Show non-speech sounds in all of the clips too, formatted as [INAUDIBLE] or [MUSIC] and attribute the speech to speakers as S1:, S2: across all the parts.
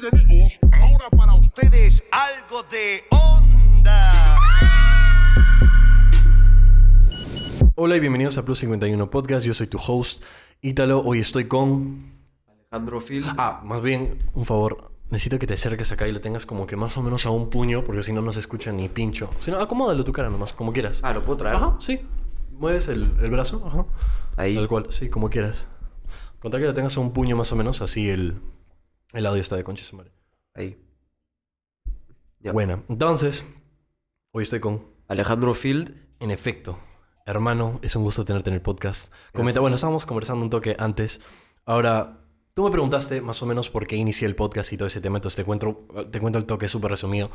S1: Bien amigos, ahora para ustedes algo de onda.
S2: Hola y bienvenidos a Plus 51 Podcast. Yo soy tu host, Ítalo. Hoy estoy con.
S3: Alejandro Phil.
S2: Ah, más bien, un favor. Necesito que te acerques acá y lo tengas como que más o menos a un puño, porque si no, no se escucha ni pincho. Si no, acomódalo tu cara nomás, como quieras.
S3: Ah, ¿lo puedo traer?
S2: Ajá, sí. Mueves el, el brazo, ajá.
S3: Ahí.
S2: Tal cual, sí, como quieras. Contar que lo tengas a un puño más o menos, así el, el audio está de concha su madre.
S3: Ahí. Ya.
S2: Buena. Entonces, hoy estoy con.
S3: Alejandro Field.
S2: En efecto, hermano, es un gusto tenerte en el podcast. Comenta, bueno, estábamos conversando un toque antes. Ahora, tú me preguntaste más o menos por qué inicié el podcast y todo ese tema, entonces te cuento, te cuento el toque súper resumido.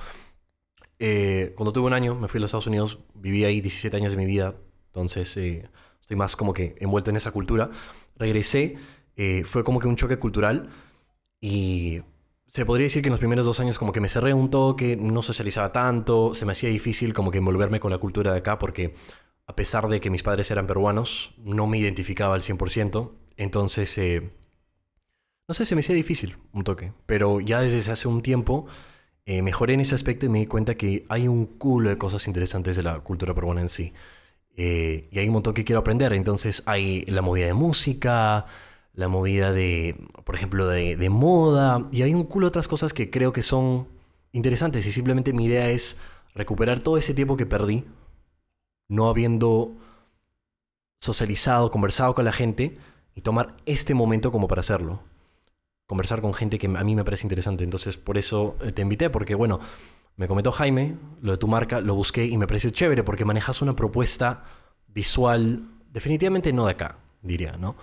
S2: Eh, cuando tuve un año, me fui a los Estados Unidos, viví ahí 17 años de mi vida, entonces eh, estoy más como que envuelto en esa cultura. Regresé, eh, fue como que un choque cultural y se podría decir que en los primeros dos años como que me cerré un toque, no socializaba tanto, se me hacía difícil como que envolverme con la cultura de acá porque a pesar de que mis padres eran peruanos, no me identificaba al 100%. Entonces, eh, no sé, se me hacía difícil un toque. Pero ya desde hace un tiempo eh, mejoré en ese aspecto y me di cuenta que hay un culo de cosas interesantes de la cultura peruana en sí. Eh, y hay un montón que quiero aprender. Entonces hay la movida de música, la movida de, por ejemplo, de, moda. Y hay un culo de otras cosas que creo que son interesantes. Y simplemente mi idea es recuperar todo ese tiempo que perdí no habiendo socializado, conversado con la gente y tomar este momento como para hacerlo. Conversar con gente que a mí me parece interesante. Entonces, por eso eh, te invité, porque bueno, me comentó Jaime lo de tu marca, lo busqué y me pareció chévere porque manejas una propuesta visual, definitivamente no de acá, diría, ¿no?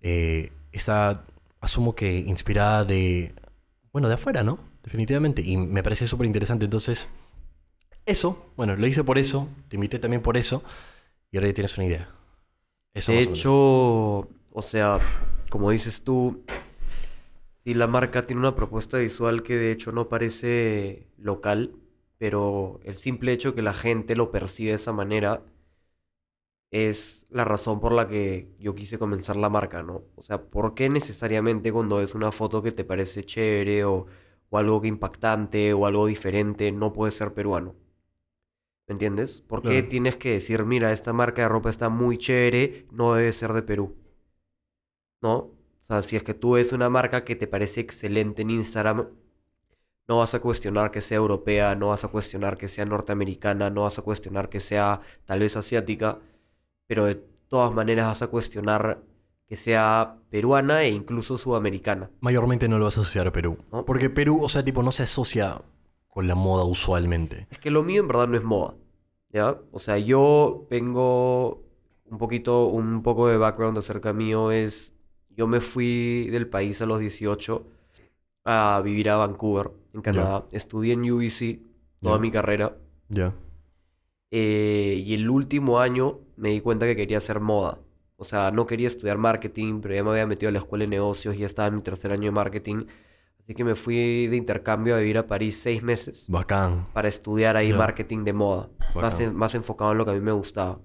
S2: Eh, está, asumo que inspirada de, bueno, de afuera, ¿no? Definitivamente. Y me parece súper interesante. Entonces, eso, bueno, lo hice por eso, te invité también por eso, y ahora ya tienes una idea. Eso
S3: De
S2: más o
S3: hecho, o sea, como dices tú, sí, la marca tiene una propuesta visual que de hecho no parece local, pero el simple hecho que la gente lo percibe de esa manera es la razón por la que yo quise comenzar la marca, ¿no? O sea, ¿por qué necesariamente cuando ves una foto que te parece chévere o, o algo que impactante o algo diferente no puedes ser peruano? ¿Me entiendes? ¿Por qué tienes que decir, mira, esta marca de ropa está muy chévere, no debe ser de Perú? ¿No? O sea, si es que tú ves una marca que te parece excelente en Instagram, no vas a cuestionar que sea europea, no vas a cuestionar que sea norteamericana, no vas a cuestionar que sea tal vez asiática, pero de todas maneras vas a cuestionar que sea peruana e incluso sudamericana.
S2: Mayormente no lo vas a asociar a Perú.
S3: ¿No?
S2: Porque Perú, o sea, tipo, no se asocia con la moda usualmente.
S3: Es que lo mío en verdad no es moda, ¿ya? O sea, yo vengo un poquito, un poco de background acerca mío es, yo me fui del país a los 18 a vivir a Vancouver, en Canadá. Estudié en UBC toda mi carrera
S2: Ya.
S3: Eh, y el último año me di cuenta que quería hacer moda. O sea, no quería estudiar marketing, pero ya me había metido a la escuela de negocios y ya estaba en mi tercer año de marketing. Así que me fui de intercambio a vivir a París seis meses
S2: Bacán.
S3: para estudiar ahí
S2: Ya.
S3: marketing de moda, más, en- más enfocado en lo que a mí me gustaba.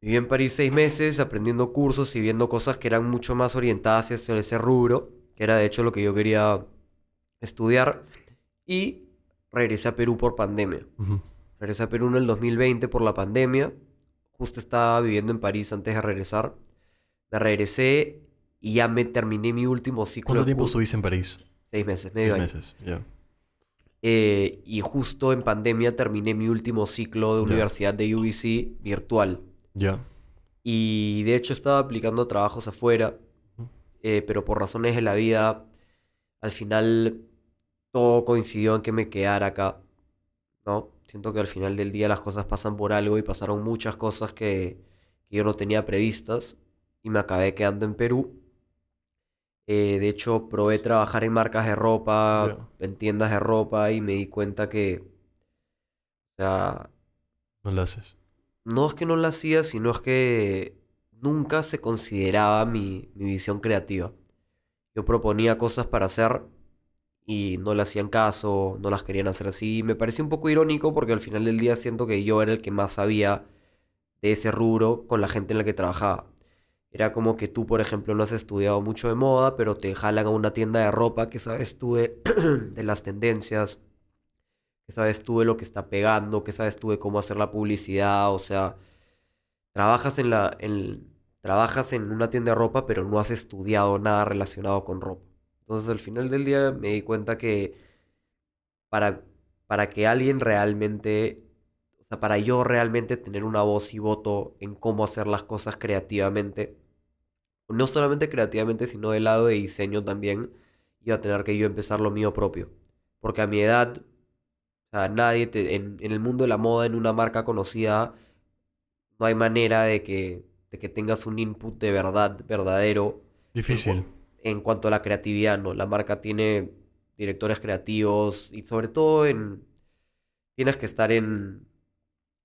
S3: Viví en París seis meses aprendiendo cursos y viendo cosas que eran mucho más orientadas hacia ese rubro, que era de hecho lo que yo quería estudiar, y regresé a Perú por pandemia.
S2: Ujú.
S3: Regresé a Perú en el 2020 por la pandemia, justo estaba viviendo en París antes de regresar. Me regresé y ya me terminé mi último ciclo
S2: ¿Cuánto tiempo estuviste en París?
S3: Seis meses, medio
S2: Seis
S3: año.
S2: meses. Ya.
S3: Eh, y justo en pandemia terminé mi último ciclo de universidad de UBC virtual.
S2: Ya.
S3: Y de hecho estaba aplicando trabajos afuera, eh, pero por razones de la vida, al final todo coincidió en que me quedara acá, ¿no? Siento que al final del día las cosas pasan por algo y pasaron muchas cosas que, que yo no tenía previstas y me acabé quedando en Perú. Eh, de hecho, probé trabajar en marcas de ropa, en tiendas de ropa y me di cuenta que, o sea,
S2: No lo haces.
S3: no es que no la hacía, sino es que nunca se consideraba mi, mi visión creativa. Yo proponía cosas para hacer y no le hacían caso, no las querían hacer así. Me pareció un poco irónico porque al final del día siento que yo era el que más sabía de ese rubro con la gente en la que trabajaba. Era como que tú, por ejemplo, no has estudiado mucho de moda, pero te jalan a una tienda de ropa que sabes tú de, [CLEARS THROAT] las tendencias, que sabes tú de lo que está pegando, que sabes tú de cómo hacer la publicidad, o sea, trabajas en la, en, trabajas en una tienda de ropa, pero no has estudiado nada relacionado con ropa. Entonces, al final del día me di cuenta que para, para que alguien realmente, o sea, para yo realmente tener una voz y voto en cómo hacer las cosas creativamente, no solamente creativamente, sino del lado de diseño también, iba a tener que yo empezar lo mío propio. Porque a mi edad, o sea, nadie te- en, en el mundo de la moda, en una marca conocida, no hay manera de que, de que tengas un input de verdad, verdadero,
S2: Difícil.
S3: En cuanto a la creatividad, ¿no? La marca tiene directores creativos y sobre todo en, tienes que estar en,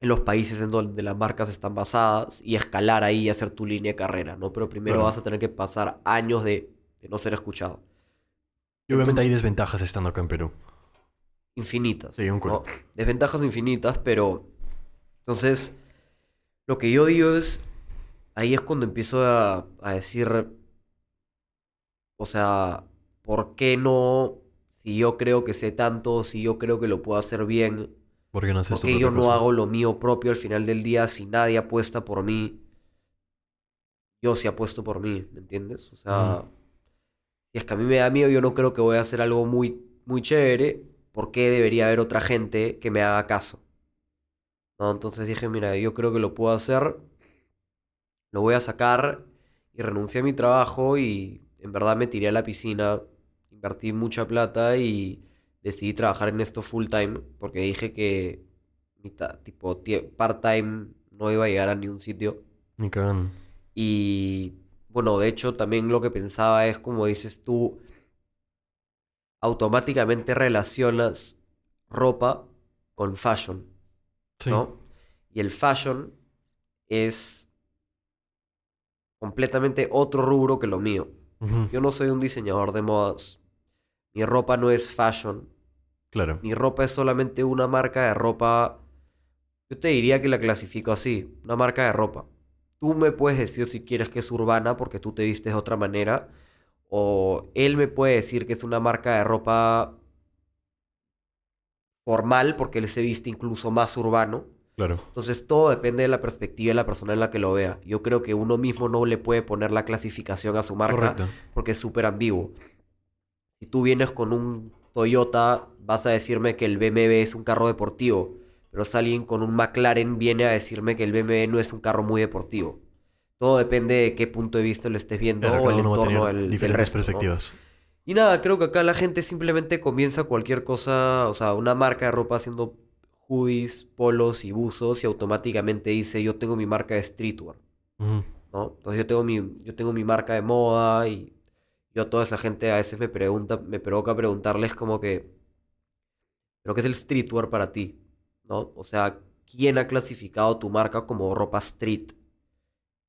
S3: en los países en donde las marcas están basadas y escalar ahí y hacer tu línea de carrera, ¿no? Pero primero
S2: Claro.
S3: vas a tener que pasar años de, de no ser escuchado.
S2: Y obviamente hay desventajas estando acá en Perú.
S3: Infinitas,
S2: Sí, un
S3: ¿no? Desventajas infinitas, pero... Entonces, lo que yo digo es, ahí es cuando empiezo a, a decir, o sea, ¿por qué no? Si yo creo que sé tanto, si yo creo que lo puedo hacer bien,
S2: ¿Por qué no
S3: ¿por qué yo no hago lo mío propio al final del día si nadie apuesta por mí? Yo sí apuesto por mí, ¿me entiendes? O sea,
S2: Ujú.
S3: si es que a mí me da miedo, yo no creo que voy a hacer algo muy, muy chévere, ¿por qué debería haber otra gente que me haga caso? ¿No? Entonces dije, mira, yo creo que lo puedo hacer, lo voy a sacar y renuncié a mi trabajo y en verdad me tiré a la piscina, invertí mucha plata y decidí trabajar en esto full time porque dije que tipo tie- part-time no iba a llegar a ningún sitio.
S2: Ni cagando.
S3: Y bueno, de hecho también lo que pensaba es como dices tú, automáticamente relacionas ropa con fashion,
S2: Sí.
S3: ¿no? Y el fashion es completamente otro rubro que lo mío. Yo no soy un diseñador de modas. Mi ropa no es fashion.
S2: Claro.
S3: Mi ropa es solamente una marca de ropa. Yo te diría que la clasifico así, una marca de ropa. Tú me puedes decir si quieres que es urbana porque tú te vistes de otra manera. O él me puede decir que es una marca de ropa formal porque él se viste incluso más urbano.
S2: Claro.
S3: Entonces todo depende de la perspectiva de la persona en la que lo vea. Yo creo que uno mismo no le puede poner la clasificación a su marca
S2: Correcto.
S3: porque es súper ambiguo. Si tú vienes con un Toyota, vas a decirme que el BMW es un carro deportivo, pero si alguien con un McLaren viene a decirme que el BMW no es un carro muy deportivo. Todo depende de qué punto de vista lo estés viendo
S2: Claro,
S3: o el entorno del, del
S2: diferentes perspectivas.
S3: Y nada, creo que acá la gente simplemente comienza cualquier cosa, o sea, una marca de ropa haciendo hoodies, polos y buzos y automáticamente dice yo tengo mi marca de streetwear. ¿no? Entonces yo tengo mi, yo tengo mi marca de moda y yo a toda esa gente a veces me pregunta, me provoca preguntarles como que, ¿pero qué es el streetwear para ti? ¿No? O sea, ¿quién ha clasificado tu marca como ropa street?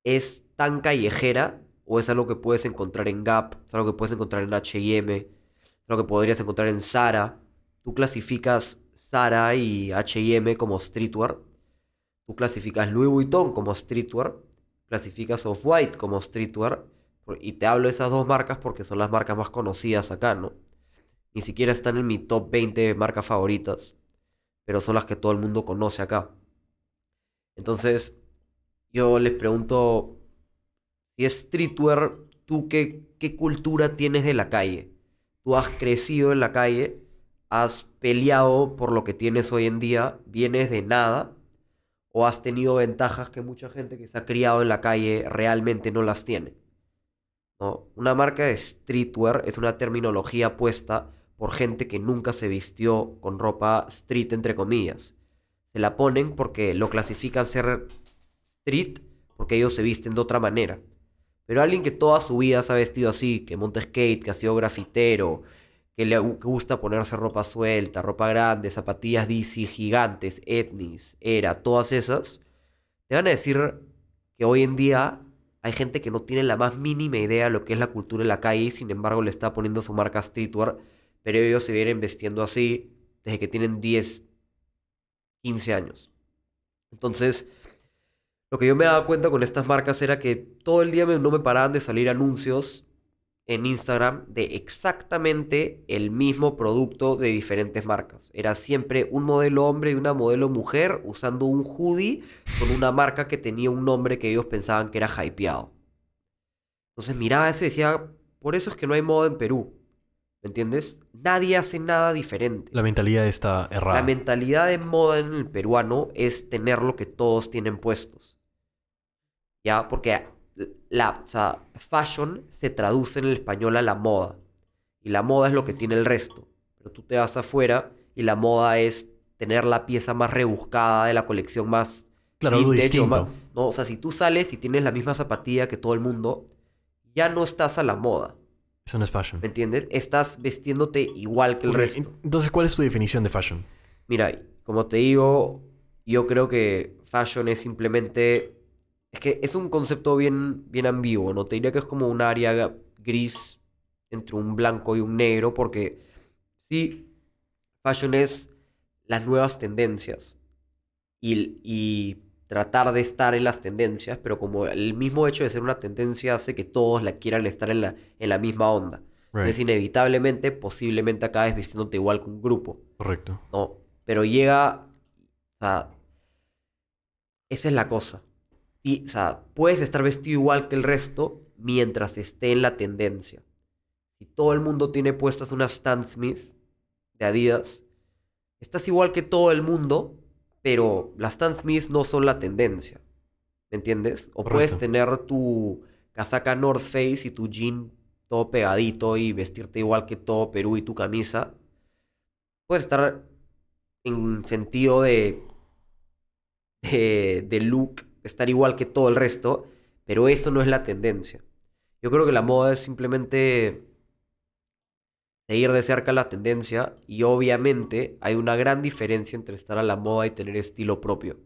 S3: ¿Es tan callejera o es algo que puedes encontrar en Gap? ¿Es algo que puedes encontrar en H&M? ¿Es algo que podrías encontrar en Zara? ¿Tú clasificas Zara y H&M como streetwear? ¿Tú clasificas Louis Vuitton como streetwear? clasificas Off-White como streetwear. Y te hablo de esas dos marcas porque son las marcas más conocidas acá, ¿no? Ni siquiera están en mi top 20 marcas favoritas, pero son las que todo el mundo conoce acá. Entonces, yo les pregunto, si es streetwear, ¿tú qué, qué cultura tienes de la calle? ¿Tú has crecido en la calle? ¿Has peleado por lo que tienes hoy en día? ¿Vienes de nada? o has tenido ventajas que mucha gente que se ha criado en la calle realmente no las tiene. Una marca de streetwear es una terminología puesta por gente que nunca se vistió con ropa street, entre comillas. Se la ponen porque lo clasifican ser street porque ellos se visten de otra manera. Pero alguien que toda su vida se ha vestido así, que monta skate, que ha sido grafitero, que le gu- gusta ponerse ropa suelta, ropa grande, zapatillas DC gigantes, etnis, era, todas esas, te van a decir que hoy en día hay gente que no tiene la más mínima idea de lo que es la cultura en la calle y sin embargo le está poniendo su marca streetwear, pero ellos se vienen vestiendo así desde que tienen 10, 15 años. Entonces, Lo que yo me daba cuenta con estas marcas era que todo el día no me paraban de salir anuncios en Instagram de exactamente el mismo producto de diferentes marcas. Era siempre un modelo hombre y una modelo mujer usando un hoodie con una marca que tenía un nombre que ellos pensaban que era hypeado. Entonces miraba eso y decía, por eso es que no hay moda en Perú. ¿Me entiendes? Nadie hace nada diferente.
S2: La mentalidad está errada.
S3: La mentalidad de moda en el peruano es tener lo que todos tienen puestos. ¿Ya? Porque la, o sea, fashion se traduce en el español a la moda. Y la moda es lo que tiene el resto. Pero tú te vas afuera y la moda es tener la pieza más rebuscada de la colección más
S2: Claro,
S3: vintage o
S2: distinto.
S3: más- no, o sea, si tú sales y tienes la misma zapatilla que todo el mundo, ya no estás a la moda.
S2: Eso no es fashion.
S3: ¿Me entiendes? Estás vestiéndote igual que el resto.
S2: Entonces, ¿cuál es tu definición de fashion?
S3: Mira, como te digo, yo creo que fashion es simplemente... Es que es un concepto bien, bien ambiguo, ¿no? Te diría que es como un área gris entre un blanco y un negro, porque sí, fashion es las nuevas tendencias y, y tratar de estar en las tendencias, pero como el mismo hecho de ser una tendencia hace que todos la quieran estar en la, en la misma onda.
S2: Right.
S3: Entonces, inevitablemente, posiblemente acabes vistiéndote igual que un grupo.
S2: Correcto.
S3: No, pero llega, o sea, esa es la cosa. Y, o sea, puedes estar vestido igual que el resto mientras esté en la tendencia. Si todo el mundo tiene puestas unas Stan Smith de Adidas, estás igual que todo el mundo, pero las Stan Smith no son la tendencia. ¿Me entiendes? O puedes tener tu casaca North Face y tu jean todo pegadito y vestirte igual que todo Perú y tu camisa. Puedes estar en sentido de, de, de look, estar igual que todo el resto, pero eso no es la tendencia. Yo creo que la moda es simplemente seguir de cerca la tendencia y obviamente hay una gran diferencia entre estar a la moda y tener estilo propio.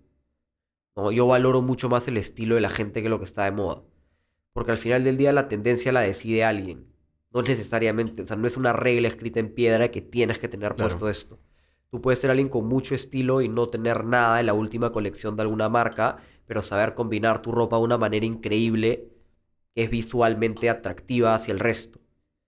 S3: ¿no? Yo valoro mucho más el estilo de la gente que lo que está de moda. Porque al final del día la tendencia la decide alguien. No es necesariamente, o sea, no es una regla escrita en piedra que tienes que tener
S2: Claro.
S3: puesto esto. Tú puedes ser alguien con mucho estilo y no tener nada de la última colección de alguna marca, pero saber combinar tu ropa de una manera increíble que es visualmente atractiva hacia el resto.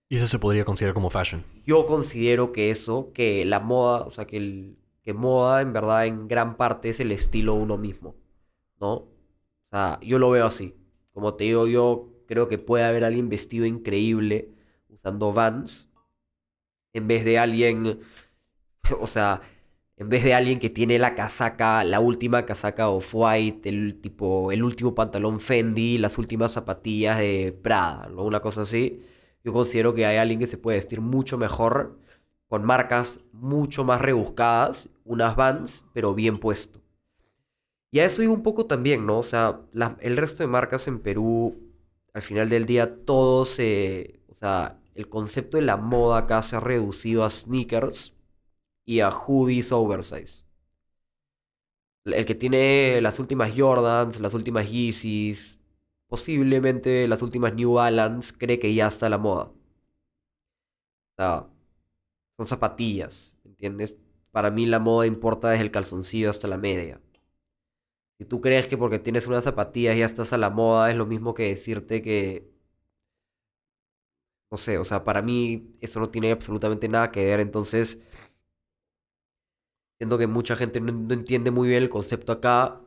S2: Y eso se podría considerar como fashion.
S3: Yo considero que eso, que la moda, o sea, que, el, que moda en verdad en gran parte es el estilo uno mismo, ¿no? O sea, yo lo veo así. Como te digo, yo creo que puede haber alguien vestido increíble usando Vans en vez de alguien, [LAUGHS] o sea, en vez de alguien que tiene la casaca, la última casaca Off-White, el el último pantalón Fendi, las últimas zapatillas de Prada, ¿no? Una cosa así. Yo considero que hay alguien que se puede vestir mucho mejor con marcas mucho más rebuscadas, unas Vans, pero bien puesto. Y a eso iba un poco también, ¿no? O sea, la- el resto de marcas en Perú, al final del día, todos se... O sea, el concepto de la moda acá se ha reducido a sneakers y a hoodies oversize. El que tiene las últimas Jordans, las últimas Yeezys, posiblemente las últimas New Balance, cree que ya está la moda. O sea, son zapatillas, ¿entiendes? Para mí la moda importa desde el calzoncillo hasta la media. Si tú crees que porque tienes unas zapatillas ya estás a la moda, es lo mismo que decirte que... No sé, o sea, para mí eso no tiene absolutamente nada que ver, entonces... Siento que mucha gente no, entiende muy bien el concepto acá.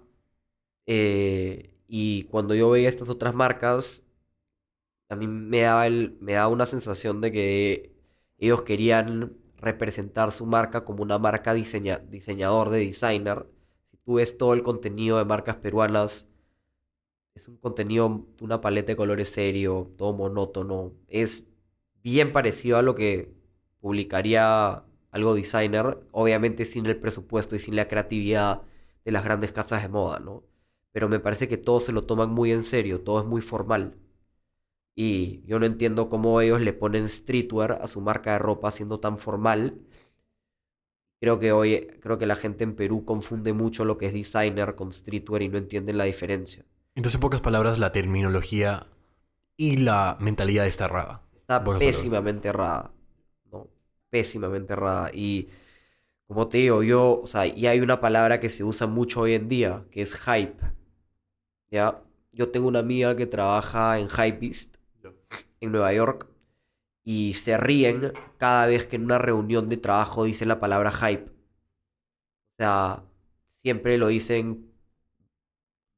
S3: eh, y cuando yo veía estas otras marcas, a mí me daba, el, me una sensación de que ellos querían representar su marca como una marca diseña- diseñador de designer. Si tú ves todo el contenido de marcas peruanas, es un contenido, una paleta de colores serio, todo monótono. Es bien parecido a lo que publicaría algo designer, obviamente sin el presupuesto y sin la creatividad de las grandes casas de moda, ¿no? Pero me parece que todos se lo toman muy en serio, todo es muy formal. Y yo no entiendo cómo ellos le ponen streetwear a su marca de ropa siendo tan formal. Creo que hoy, creo que la gente en Perú confunde mucho lo que es designer con streetwear y no entienden la diferencia.
S2: Entonces, en pocas palabras, la terminología y la mentalidad está errada.
S3: Está
S2: Pocas palabras.
S3: pésimamente errada. Pésimamente errada. Y como te digo, yo, o sea, y hay una palabra que se usa mucho hoy en día, que es hype. ¿ya? Yo tengo una amiga que trabaja en Hypebeast, en Nueva York, y se ríen cada vez que en una reunión de trabajo dicen la palabra hype. O sea, siempre lo dicen,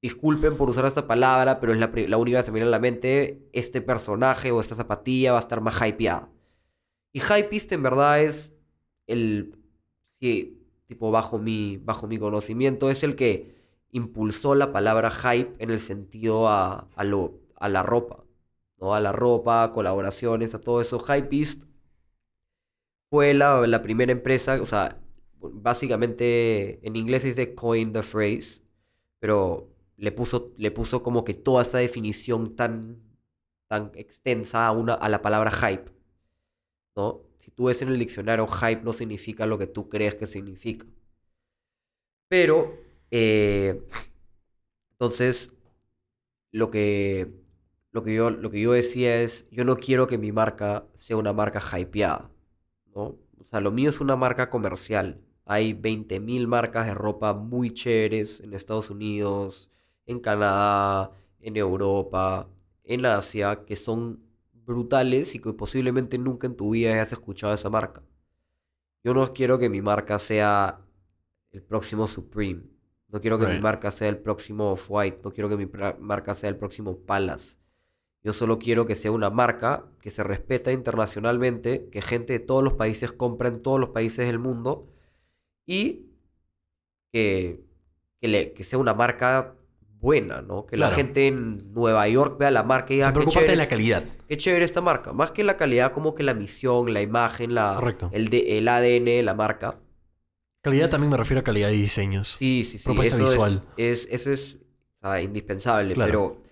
S3: disculpen por usar esta palabra, pero es la, la única que se me viene a la mente, este personaje o esta zapatilla va a estar más hypeada. Y Hypebeast en verdad es el, sí, tipo bajo mi, bajo mi conocimiento, es el que impulsó la palabra hype en el sentido a, a lo, a la ropa, ¿no? A la ropa, colaboraciones, a todo eso. Hypebeast fue la, la primera empresa, o sea, básicamente en inglés dice coin the phrase, pero le puso, le puso como que toda esa definición tan, tan extensa a, una, a la palabra hype, ¿no? Si tú ves en el diccionario, hype no significa lo que tú crees que significa. Pero, eh, entonces, lo que, lo que yo, lo que yo decía es, yo no quiero que mi marca sea una marca hypeada, ¿no? O sea, lo mío es una marca comercial. Hay 20.000 marcas de ropa muy chéveres en Estados Unidos, en Canadá, en Europa, en Asia, que son brutales y que posiblemente nunca en tu vida hayas escuchado esa marca. Yo no quiero que mi marca sea el próximo Supreme. No quiero que mi marca sea el próximo Off-White. No quiero que mi marca sea el próximo Palace. Yo solo quiero que sea una marca que se respeta internacionalmente, que gente de todos los países compra en todos los países del mundo y que, que, le- que sea una marca buena, ¿no? Que la gente en Nueva York vea la marca y diga,
S2: Se
S3: "Qué
S2: preocuparte de la
S3: es-
S2: calidad.
S3: Qué chévere esta marca. Más que la calidad, como que la misión, la imagen, la,
S2: Correcto.
S3: el, de- el ADN de la marca.
S2: Calidad también me refiero a calidad de diseños.
S3: Sí, sí, sí.
S2: Propuesta
S3: eso es-
S2: visual.
S3: Es, eso es o sea, indispensable.
S2: Claro.
S3: Pero,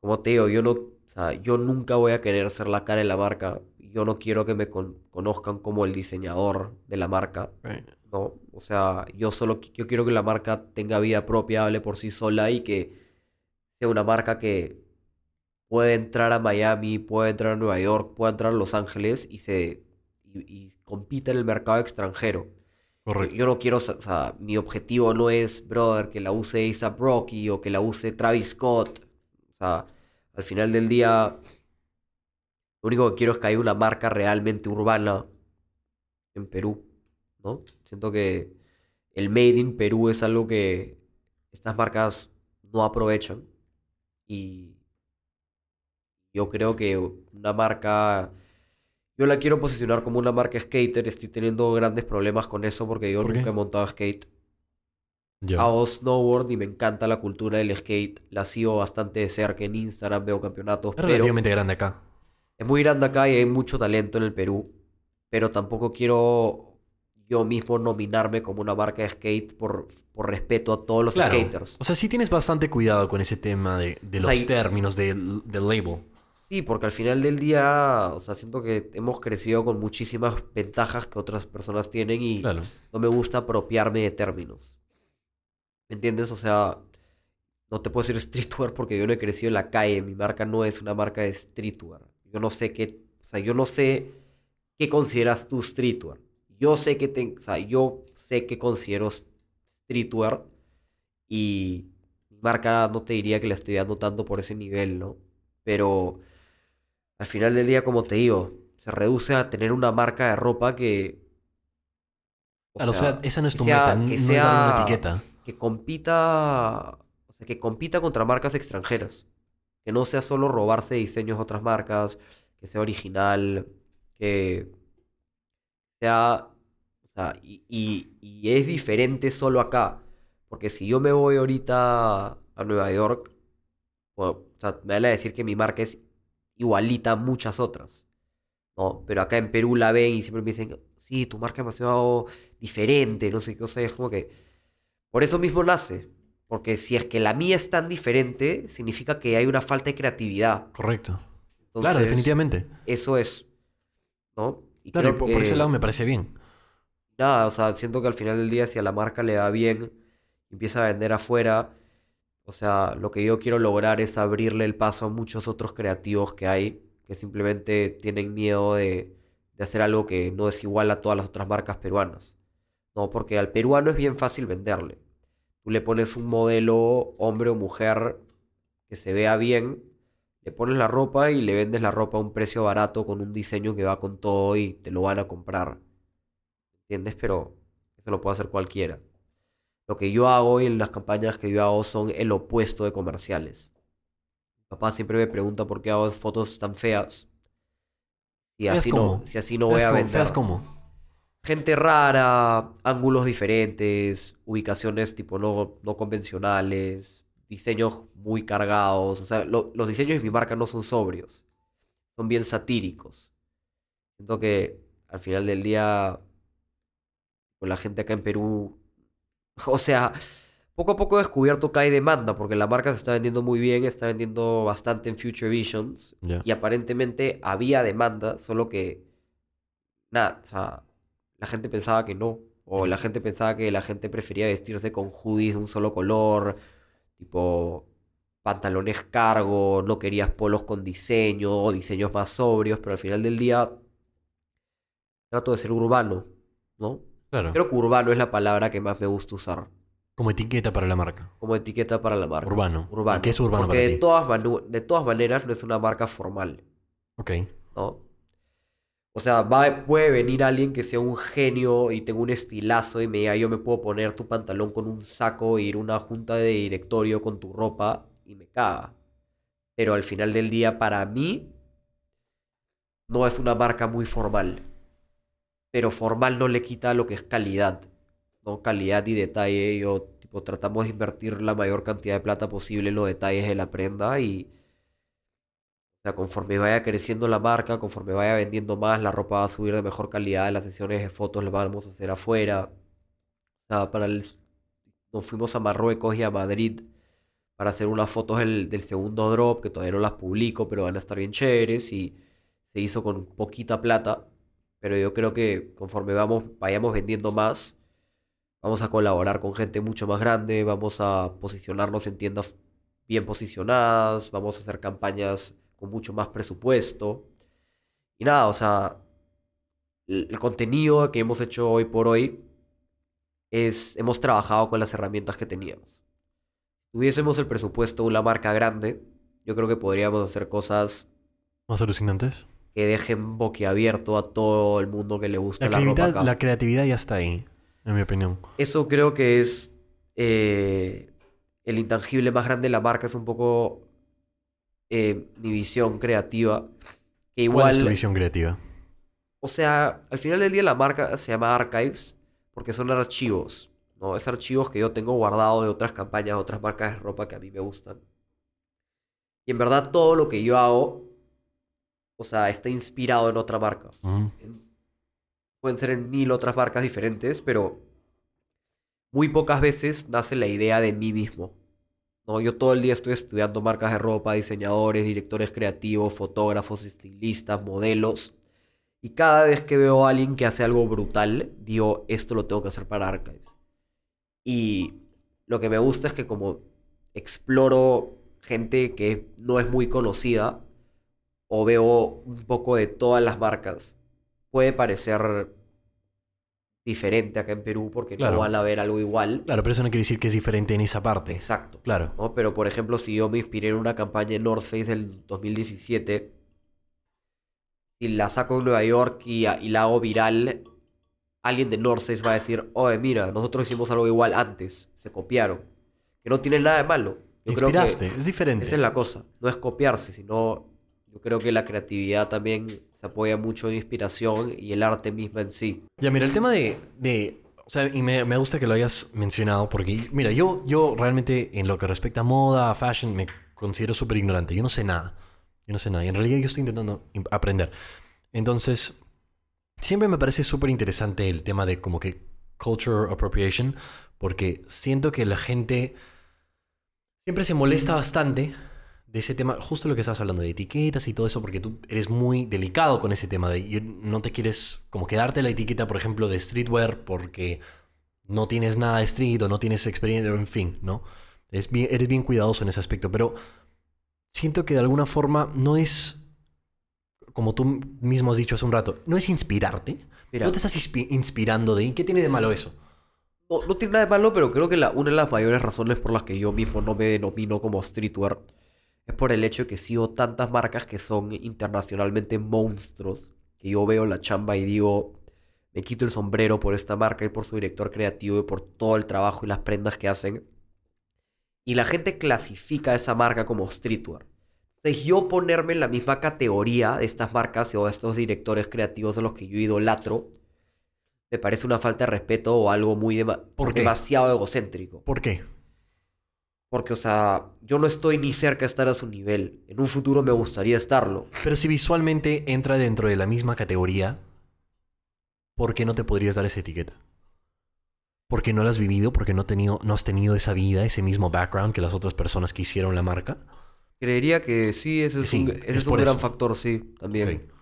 S3: como te digo, yo no, o sea, yo nunca voy a querer ser la cara de la marca. Yo no quiero que me con- conozcan como el diseñador de la marca.
S2: Right.
S3: ¿no? O sea, yo solo yo quiero que la marca tenga vida propia, hable por sí sola y que sea una marca que puede entrar a Miami, puede entrar a Nueva York, puede entrar a Los Ángeles y se y, y compita en el mercado extranjero.
S2: Correcto.
S3: Yo no quiero, o sea, mi objetivo no es, brother, que la use A$AP Rocky o que la use Travis Scott. O sea, al final del día, lo único que quiero es que haya una marca realmente urbana en Perú, ¿no? Siento que el Made in Perú es algo que estas marcas no aprovechan y yo creo que una marca, yo la quiero posicionar como una marca skater, estoy teniendo grandes problemas con eso porque yo
S2: ¿Por
S3: nunca
S2: qué?
S3: he montado skate.
S2: Ya.
S3: Hago snowboard y me encanta la cultura del skate, la sigo bastante de cerca en Instagram, veo campeonatos,
S2: Es
S3: pero...
S2: relativamente grande acá.
S3: Es muy grande acá y hay mucho talento en el Perú, pero tampoco quiero yo mismo nominarme como una marca de skate por, por respeto a todos los
S2: Claro.
S3: skaters.
S2: O sea, sí tienes bastante cuidado con ese tema de, de
S3: O
S2: los
S3: y-
S2: términos del, label.
S3: Sí, porque al final del día, o sea, siento que hemos crecido con muchísimas ventajas que otras personas tienen y
S2: Claro.
S3: no me gusta apropiarme de términos. ¿Me entiendes? O sea, no te puedo decir streetwear porque yo no he crecido en la calle. Mi marca no es una marca de streetwear. Yo no sé qué, o sea, yo no sé qué consideras tú streetwear. Yo sé que te, o sea, yo sé que considero streetwear y mi marca no te diría que la estoy dando tanto por ese nivel, ¿no? Pero al final del día, como te digo, se reduce a tener una marca de ropa que
S2: Claro, o sea, esa no es tu
S3: sea-
S2: meta, n-
S3: que
S2: no es darle una
S3: sea-
S2: etiqueta.
S3: que compita, o sea, que compita contra marcas extranjeras. Que no sea solo robarse diseños de otras marcas, que sea original, que sea, o sea, y, y- y es diferente solo acá. Porque si yo me voy ahorita a Nueva York, pues, o sea, me van a decir que mi marca es igualita a muchas otras. ¿no? Pero acá en Perú la ven y siempre me dicen, sí, tu marca es demasiado diferente, no sé qué, o sea, es como que... Por eso mismo nace. Porque si es que la mía es tan diferente, significa que hay una falta de creatividad.
S2: Correcto. claro, definitivamente.
S3: Eso es. ¿No? Y
S2: Claro,
S3: creo
S2: por, por ese lado me parece bien.
S3: Nada, o sea, siento que al final del día, si a la marca le va bien, empieza a vender afuera, o sea, lo que yo quiero lograr es abrirle el paso a muchos otros creativos que hay, que simplemente tienen miedo de, de hacer algo que no es igual a todas las otras marcas peruanas. No, porque al peruano es bien fácil venderle. Tú le pones un modelo, hombre o mujer, que se vea bien, le pones la ropa y le vendes la ropa a un precio barato con un diseño que va con todo y te lo van a comprar. ¿Entiendes? Pero eso lo puede hacer cualquiera. Lo que yo hago y en las campañas que yo hago son el opuesto de comerciales. Mi papá siempre me pregunta por qué hago fotos tan feas. Y así no,
S2: cómo?
S3: si así no voy a vender.
S2: feas como.
S3: Gente rara, ángulos diferentes, ubicaciones tipo no, no convencionales, diseños muy cargados. O sea, lo- los diseños de mi marca no son sobrios, son bien satíricos. Siento que al final del día, con la gente acá en Perú, [LAUGHS] o sea, poco a poco he descubierto que hay demanda, porque la marca se está vendiendo muy bien, está vendiendo bastante en Future Visions,
S2: Ya.
S3: y aparentemente había demanda, solo que nada, o sea, la gente pensaba que no, o la gente pensaba que la gente prefería vestirse con hoodies de un solo color, tipo pantalones cargo, no querías polos con diseño o diseños más sobrios, pero al final del día trato de ser urbano, ¿no?
S2: Claro.
S3: Creo que urbano es la palabra que más me gusta usar
S2: Como etiqueta para la marca.
S3: como etiqueta para la marca.
S2: Urbano. ¿Y
S3: Urbano.
S2: qué es urbano
S3: Porque
S2: para
S3: de
S2: ti?
S3: todas, de todas maneras no es una marca formal.
S2: Ok.
S3: ¿no? O sea, puede venir alguien que sea un genio y tenga un estilazo y me diga, yo me puedo poner tu pantalón con un saco e ir a una junta de directorio con tu ropa y me caga. Pero al final del día, para mí, no es una marca muy formal. Pero formal no le quita lo que es calidad. ¿no? Calidad y detalle. Yo, tipo, tratamos de invertir la mayor cantidad de plata posible en los detalles de la prenda y... O sea, conforme vaya creciendo la marca, conforme vaya vendiendo más, la ropa va a subir de mejor calidad, las sesiones de fotos las vamos a hacer afuera. O sea, para el... Nos fuimos a Marruecos y a Madrid para hacer unas fotos del, segundo drop, que todavía no las publico, pero van a estar bien chéveres y se hizo con poquita plata. Pero yo creo que conforme vamos, vayamos vendiendo más, vamos a colaborar con gente mucho más grande, vamos a posicionarnos en tiendas bien posicionadas, vamos a hacer campañas con mucho más presupuesto. Y nada, o sea, el, el contenido que hemos hecho hoy por hoy es, hemos trabajado con las herramientas que teníamos. Si tuviésemos el presupuesto de una marca grande, yo creo que podríamos hacer cosas
S2: ¿Más alucinantes?
S3: que dejen boquiabierto a todo el mundo que le gusta
S2: La
S3: la, ropa
S2: creatividad,
S3: acá.
S2: la creatividad ya está ahí, en mi opinión.
S3: Eso creo que es eh, el intangible más grande de la marca, es un poco eh, mi visión creativa. Que
S2: ¿Cuál es tu
S3: igual,
S2: visión creativa?
S3: o sea, al final del día la marca se llama Archives porque son archivos, ¿no? Es archivos que yo tengo guardado de otras campañas, otras marcas de ropa que a mí me gustan. Y en verdad todo lo que yo hago, o sea, está inspirado en otra marca. En- pueden ser en mil otras marcas diferentes, pero muy pocas veces nace la idea de mí mismo. Yo todo el día estoy estudiando marcas de ropa, diseñadores, directores creativos, fotógrafos, estilistas, modelos. Y cada vez que veo a alguien que hace algo brutal, digo, esto lo tengo que hacer para Archives. Y lo que me gusta es que como exploro gente que no es muy conocida, o veo un poco de todas las marcas, puede parecer diferente acá en Perú porque
S2: Claro.
S3: no van a ver algo igual.
S2: Claro, pero eso no quiere decir que es diferente en esa parte.
S3: Exacto.
S2: Claro.
S3: ¿no? Pero por ejemplo, si yo me inspiré en una campaña en North Face del 2017, si la saco en Nueva York y, y la hago viral, alguien de North Face va a decir, oye, mira, nosotros hicimos algo igual antes, se copiaron. Que no tiene nada de malo. Yo creo que
S2: Inspiraste, es diferente.
S3: esa es la cosa, no es copiarse, sino yo creo que la creatividad también se apoya mucho en inspiración y el arte misma en sí.
S2: Ya, mira, el tema de... de- o sea, y me, me gusta que lo hayas mencionado porque, mira, yo, yo realmente en lo que respecta a moda, a fashion, me considero súper ignorante. Yo no sé nada. Yo no sé nada. Y en realidad yo estoy intentando aprender. Entonces, siempre me parece súper interesante el tema de como que culture appropriation porque siento que la gente siempre se molesta bastante de ese tema, justo lo que estabas hablando de etiquetas y todo eso, porque tú eres muy delicado con ese tema de no te quieres como quedarte la etiqueta, por ejemplo, de streetwear porque no tienes nada de street o no tienes experiencia, en fin, ¿no? Es bien, eres bien cuidadoso en ese aspecto, pero siento que de alguna forma no es, como tú mismo has dicho hace un rato, no es inspirarte.
S3: Mira.
S2: No te estás inspi- inspirando de, ¿y qué tiene de malo eso?
S3: No, no tiene nada de malo, pero creo que la, una de las mayores razones por las que yo mismo no me denomino como streetwear es por el hecho de que sigo tantas marcas que son internacionalmente monstruos, que yo veo la chamba y digo, me quito el sombrero por esta marca y por su director creativo y por todo el trabajo y las prendas que hacen. Y la gente clasifica esa marca como streetwear. Entonces yo ponerme en la misma categoría de estas marcas o de estos directores creativos de los que yo idolatro, me parece una falta de respeto o algo muy dema- demasiado egocéntrico.
S2: ¿Por qué?
S3: Porque, o sea, yo no estoy ni cerca de estar a su nivel. En un futuro me gustaría estarlo.
S2: Pero si visualmente entra dentro de la misma categoría, ¿por qué no te podrías dar esa etiqueta? ¿Porque no la has vivido? ¿Porque no, tenido, no has tenido esa vida, ese mismo background que las otras personas que hicieron la marca?
S3: Creería que sí, ese es
S2: Sí,
S3: un, ese
S2: es
S3: es un gran
S2: eso.
S3: factor, sí, también.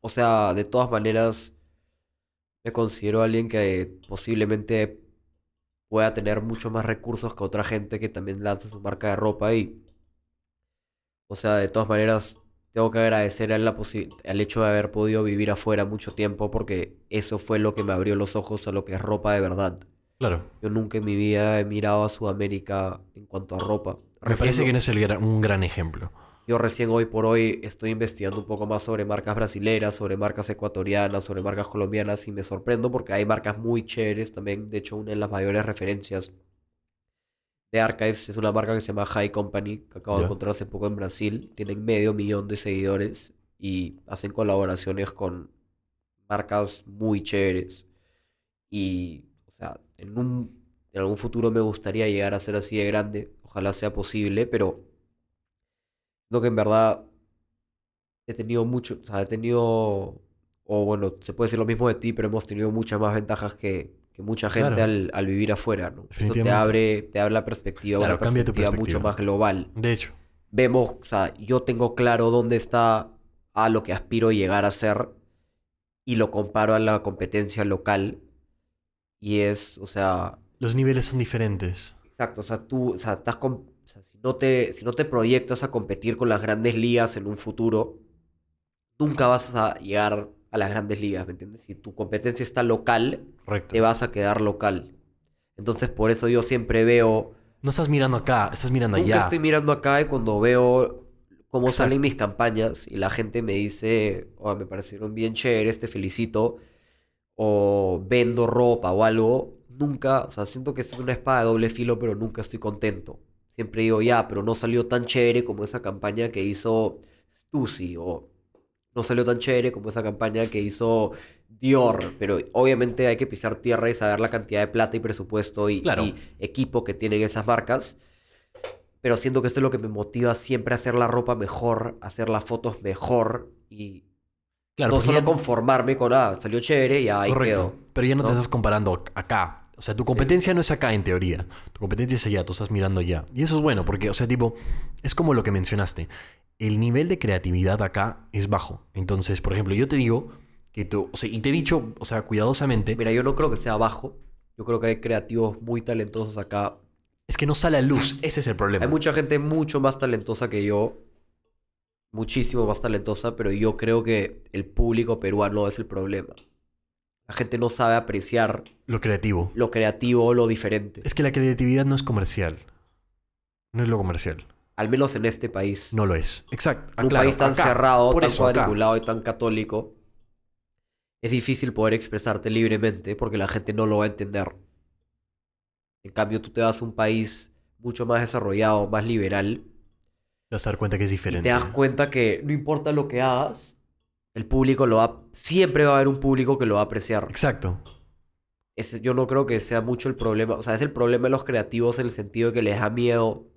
S3: O sea, de todas maneras, me considero alguien que posiblemente pueda tener mucho más recursos que otra gente que también lanza su marca de ropa y, o sea, de todas maneras, tengo que agradecer a la posi- al hecho de haber podido vivir afuera mucho tiempo porque eso fue lo que me abrió los ojos a lo que es ropa de verdad.
S2: Claro.
S3: Yo nunca en mi vida he mirado a Sudamérica en cuanto a ropa.
S2: Me parece que no es el un gran ejemplo.
S3: Yo recién hoy por hoy estoy investigando un poco más sobre marcas brasileras, sobre marcas ecuatorianas, sobre marcas colombianas y me sorprendo porque hay marcas muy chéveres también. De hecho, una de las mayores referencias de Archives es una marca que se llama High Company, que acabo de encontrar hace poco en Brasil. Tienen medio millón de seguidores y hacen colaboraciones con marcas muy chéveres. Y, o sea, en un, en algún futuro me gustaría llegar a ser así de grande. Ojalá sea posible, pero lo que en verdad he tenido mucho, o sea, he tenido, o bueno, se puede decir lo mismo de ti, pero hemos tenido muchas más ventajas que, que mucha gente
S2: Claro.
S3: al, al vivir afuera, ¿no? Eso te abre, te abre la perspectiva,
S2: Claro,
S3: una
S2: tu
S3: perspectiva mucho
S2: perspectiva.
S3: más global.
S2: De hecho,
S3: Vemos, o sea, yo tengo claro dónde está a lo que aspiro a llegar a ser y lo comparo a la competencia local y es, o sea,
S2: los niveles son diferentes.
S3: Exacto, o sea, tú, o sea, estás o sea, si no te, si no te proyectas a competir con las grandes ligas en un futuro, nunca vas a llegar a las grandes ligas, ¿me entiendes? Si tu competencia está local,
S2: Correcto.
S3: te vas a quedar local. Entonces, por eso yo siempre veo,
S2: No estás mirando acá, estás mirando
S3: nunca
S2: allá.
S3: estoy mirando acá y cuando veo cómo
S2: Exacto.
S3: salen mis campañas y la gente me dice, oh, me parecieron bien chéveres, te felicito, o vendo ropa o algo, nunca, o sea, siento que es una espada de doble filo, pero nunca estoy contento. Siempre digo, ya, pero no salió tan chévere como esa campaña que hizo Stussy, o no salió tan chévere como esa campaña que hizo Dior, pero obviamente hay que pisar tierra y saber la cantidad de plata y presupuesto y,
S2: Claro.
S3: y equipo que tienen esas marcas. Pero siento que esto es lo que me motiva siempre a hacer la ropa mejor, a hacer las fotos mejor y
S2: Claro,
S3: no solo
S2: ya-
S3: conformarme con, ah, salió chévere y ahí
S2: Correcto.
S3: quedó.
S2: Pero ya no, te
S3: ¿no?
S2: estás comparando acá. O sea, tu competencia no es acá en teoría. Tu competencia es allá, tú estás mirando allá. Y eso es bueno porque, o sea, tipo, es como lo que mencionaste. El nivel de creatividad acá es bajo. Entonces, por ejemplo, yo te digo que tú, o sea, y te he dicho, o sea, cuidadosamente,
S3: Mira, yo no creo que sea bajo. Yo creo que hay creativos muy talentosos acá.
S2: es que no sale a luz. Ese es el problema.
S3: Hay mucha gente mucho más talentosa que yo. Muchísimo más talentosa, pero yo creo que el público peruano es el problema. La gente no sabe apreciar
S2: Lo creativo.
S3: lo creativo o lo diferente.
S2: Es que la creatividad no es comercial. No es lo comercial.
S3: Al menos en este país.
S2: No lo es. Exacto. Ah,
S3: En un
S2: claro,
S3: país tan
S2: acá.
S3: cerrado, tan
S2: eso, acá.
S3: cuadriculado y tan católico, es difícil poder expresarte libremente porque la gente no lo va a entender. En cambio, tú te vas a un país mucho más desarrollado, más liberal,
S2: Te vas a dar cuenta que es
S3: y
S2: diferente.
S3: te das cuenta que no importa lo que hagas, el público lo va... Siempre va a haber un público que lo va a apreciar.
S2: Exacto.
S3: Ese- yo no creo que sea mucho el problema. O sea, es el problema de los creativos en el sentido de que les da miedo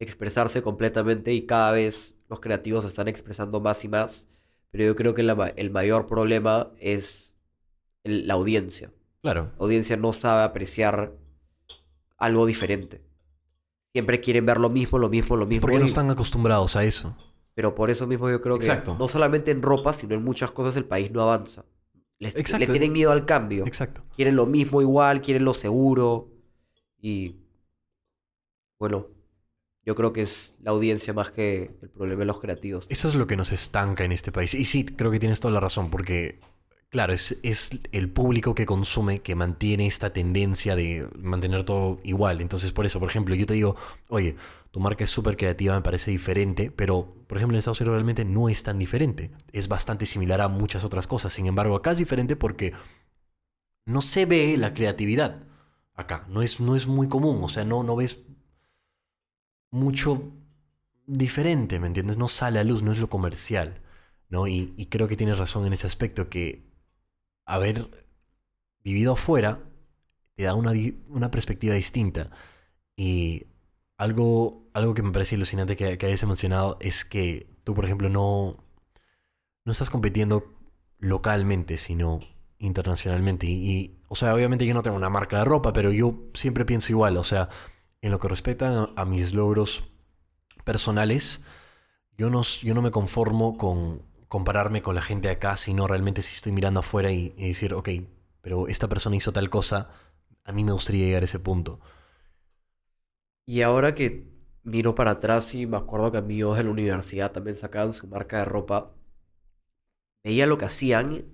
S3: expresarse completamente y cada vez los creativos se están expresando más y más. Pero yo creo que la el mayor problema es el- la audiencia.
S2: Claro.
S3: La audiencia no sabe apreciar algo diferente. Siempre quieren ver lo mismo, lo mismo, lo mismo.
S2: porque no están acostumbrados a eso.
S3: Pero por eso mismo yo creo que no solamente en ropa, sino en muchas cosas el país no avanza. Les-
S2: Exacto.
S3: Le tienen miedo al cambio.
S2: Exacto.
S3: quieren lo mismo igual, quieren lo seguro. Y bueno, yo creo que es la audiencia más que el problema de los creativos.
S2: Eso es lo que nos estanca en este país. Y sí, creo que tienes toda la razón, porque Claro, es, es el público que consume que mantiene esta tendencia de mantener todo igual. Entonces, por eso, por ejemplo, yo te digo, oye, tu marca es súper creativa, me parece diferente, pero, por ejemplo, en Estados Unidos realmente no es tan diferente. Es bastante similar a muchas otras cosas. Sin embargo, acá es diferente porque no se ve la creatividad. Acá, no es, no es muy común, o sea, no, no ves mucho diferente, ¿me entiendes? No sale a luz, no es lo comercial, ¿no? Y, y creo que tienes razón en ese aspecto, que haber vivido afuera te da una, una perspectiva distinta. Y algo, algo que me parece alucinante que, que hayas mencionado es que tú, por ejemplo, no, no estás compitiendo localmente, sino internacionalmente. Y, o sea, obviamente yo no tengo una marca de ropa, pero yo siempre pienso igual. O sea, en lo que respecta a, a mis logros personales, yo no, yo no me conformo con compararme con la gente de acá, sino realmente si estoy mirando afuera y, decir, ok, pero esta persona hizo tal cosa, a mí me gustaría llegar a ese punto.
S3: Y ahora que miro para atrás y me acuerdo que amigos de la universidad también sacaban su marca de ropa, veía lo que hacían